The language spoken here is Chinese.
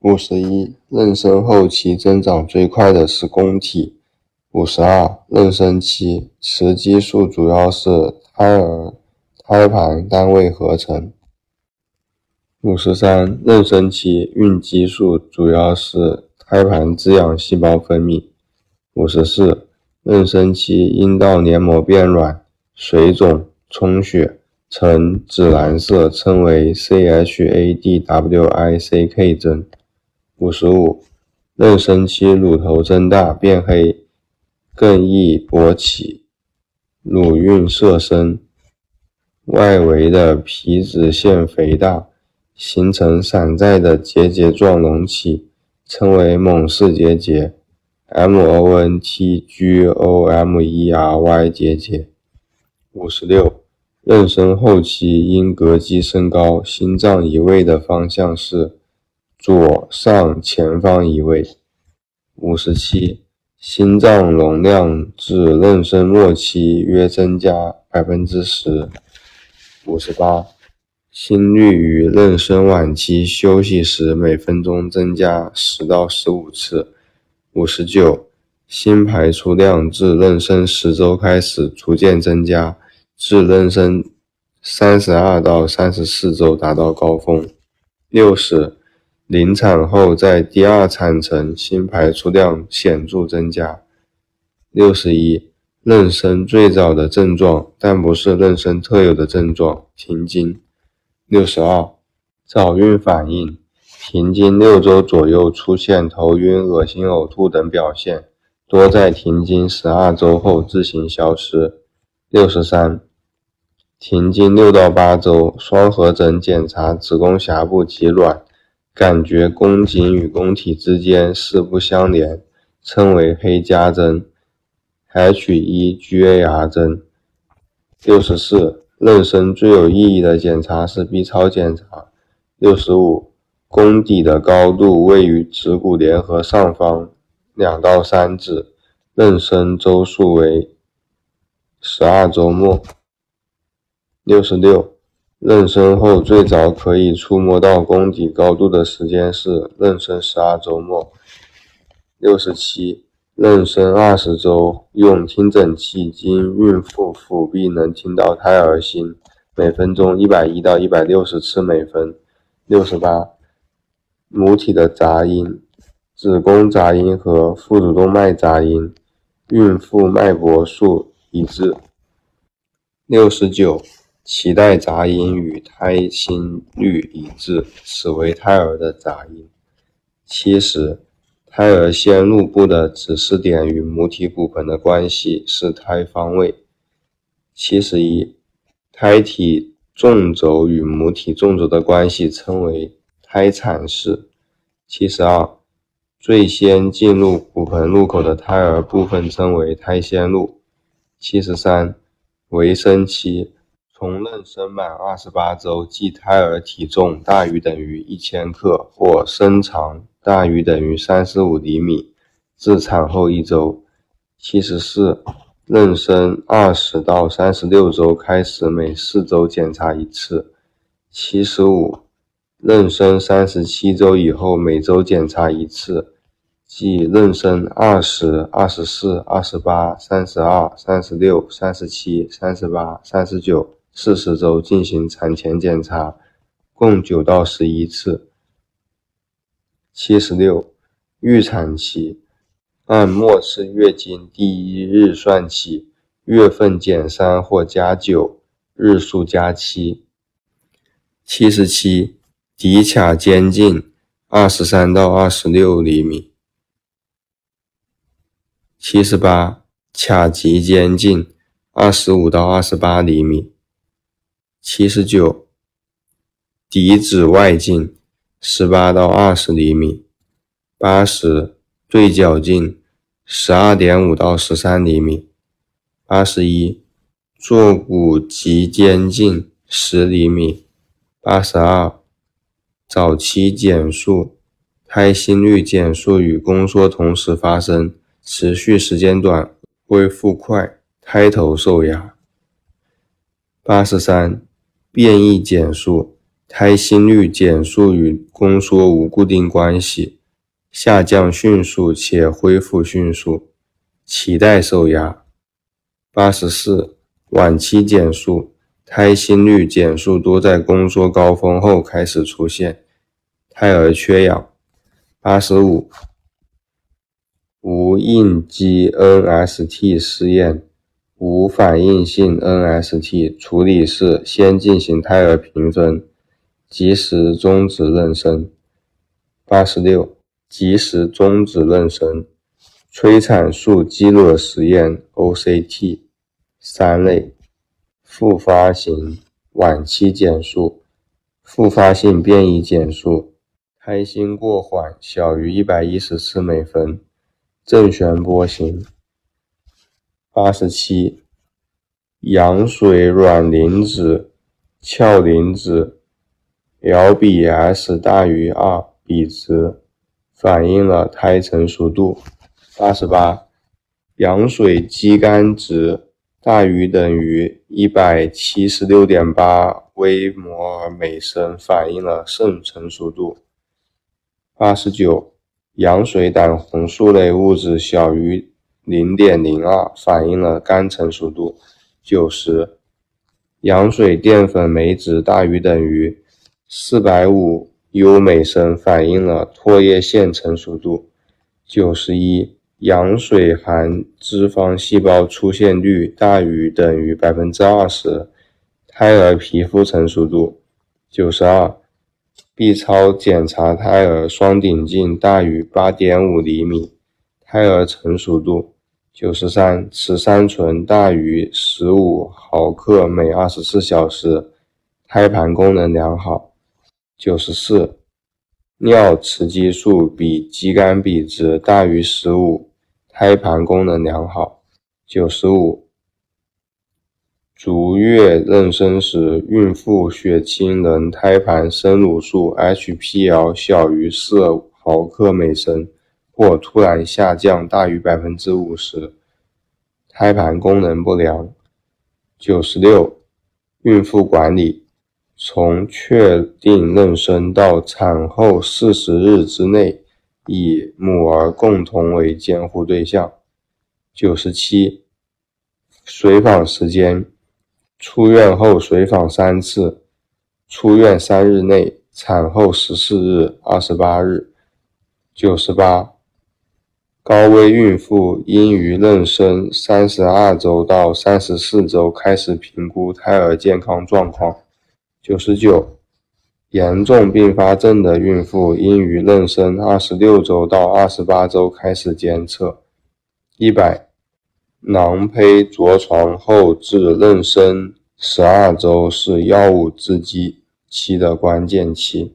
五十一，妊娠后期增长最快的是宫体。五十二，妊娠期雌激素主要是胎儿胎盘单位合成。五十三，妊娠期孕激素主要是胎盘滋养细胞分泌。五十四，妊娠期阴道黏膜变软、水肿、充血，呈紫蓝色，称为 CHADWICK 征。五十五，妊娠期乳头增大变黑，更易勃起，乳晕色深，外围的皮脂腺肥大，形成散在的结节状隆起，称为蒙氏结节 （MONTGOMERY 结节）。五十六，妊娠后期因膈肌升高，心脏移位的方向是。左上前方移位。五十七，心脏容量至妊娠末期约增加百分之十。五十八，心率于妊娠晚期休息时每分钟增加十到十五次。五十九，心排出量自妊娠十周开始逐渐增加，至妊娠三十二到三十四周达到高峰。六十。临产后，在第二产程，心排出量显著增加。六十一，妊娠最早的症状，但不是妊娠特有的症状，停经。六十二，早孕反应，停经六周左右出现头晕、恶心、呕吐等表现，多在停经十二周后自行消失。六十三，停经六到八周，双核诊检查子宫峡部及卵。感觉宫颈与宫体之间四不相连，称为黑加针 （H1GAR 针）。六十四，妊娠最有意义的检查是 B 超检查。六十五，宫底的高度位于耻骨联合上方两到三指，妊娠周数为十二周末。六十六。妊娠后最早可以触摸到宫底高度的时间是妊娠十二周末。六十七，妊娠二十周，用听诊器经孕妇腹壁能听到胎儿心，每分钟一百一到一百六十次每分。六十八，母体的杂音，子宫杂音和腹主动脉杂音，孕妇脉搏数一致。六十九。脐带杂音与胎心率一致，此为胎儿的杂音。七十，胎儿先入部的指示点与母体骨盆的关系是胎方位。七十一，胎体纵轴与母体纵轴的关系称为胎产式。七十二，最先进入骨盆入口的胎儿部分称为胎先入。七十三，围生期。从妊娠满二十八周，即胎儿体重大于等于一千克或身长大于等于三十五厘米，至产后一周。七十四，妊娠二十到三十六周开始每四周检查一次。七十五，妊娠三十七周以后每周检查一次，即妊娠二十二、十四、二十八、三十二、三十六、三十七、三十八、三十九。四十周进行产前检查，共九到十一次。七十六，预产期按末次月经第一日算起，月份减三或加九，日数加七。七十七，骶髂间径二十三到二十六厘米。七十八，髂棘间径二十五到二十八厘米。七十九，底指外径十八到二十厘米。八十，对角径十二点五到十三厘米。八十一，坐骨及间径十厘米。八十二，早期减速，胎心率减速与宫缩同时发生，持续时间短，恢复快，胎头受压。八十三。变异减速，胎心率减速与宫缩无固定关系，下降迅速且恢复迅速，脐带受压。八十四，晚期减速，胎心率减速多在宫缩高峰后开始出现，胎儿缺氧。八十五，无应激 NST 试验，无反应性 NST 处理是先进行胎儿评分。及时终止妊娠。八十六，及时终止妊娠。催产素激落实验 （OCT） 三类：复发型晚期减速、复发性变异减速、胎心过缓小于一百一十次每分，正弦波型。八十七，羊水软磷脂、鞘磷脂。L 比 S 大于二比值反映了胎成熟度。八十八，羊水肌酐值大于等于一百七十六点八微摩尔每升，反映了肾成熟度。八十九，羊水胆红素类物质小于零点零二，反映了肝成熟度。九十，羊水淀粉酶值大于等于。四百五 U 每升反映了唾液腺成熟度。九十一，羊水含脂肪细胞出现率大于等于百分之二十，胎儿皮肤成熟度。九十二，B 超检查胎儿双顶径大于八点五厘米，胎儿成熟度。九十三，雌三醇大于十五毫克每二十四小时，胎盘功能良好。九十四，尿雌激素比肌酐比值大于十五，胎盘功能良好。九十五，足月妊娠时，孕妇血清能胎盘生乳素 HPL 小于四毫克每升，或突然下降大于百分之五十，胎盘功能不良。九十六，孕妇管理。从确定妊娠到产后四十日之内，以母儿共同为监护对象。九十七，随访时间：出院后随访三次，出院三日内，产后十四日、二十八日。九十八，高危孕妇应于妊娠三十二周到三十四周开始评估胎儿健康状况。九十九，严重并发症的孕妇应于妊娠二十六周到二十八周开始监测。一百，囊胚着床后至妊娠十二周是药物制剂期的关键期。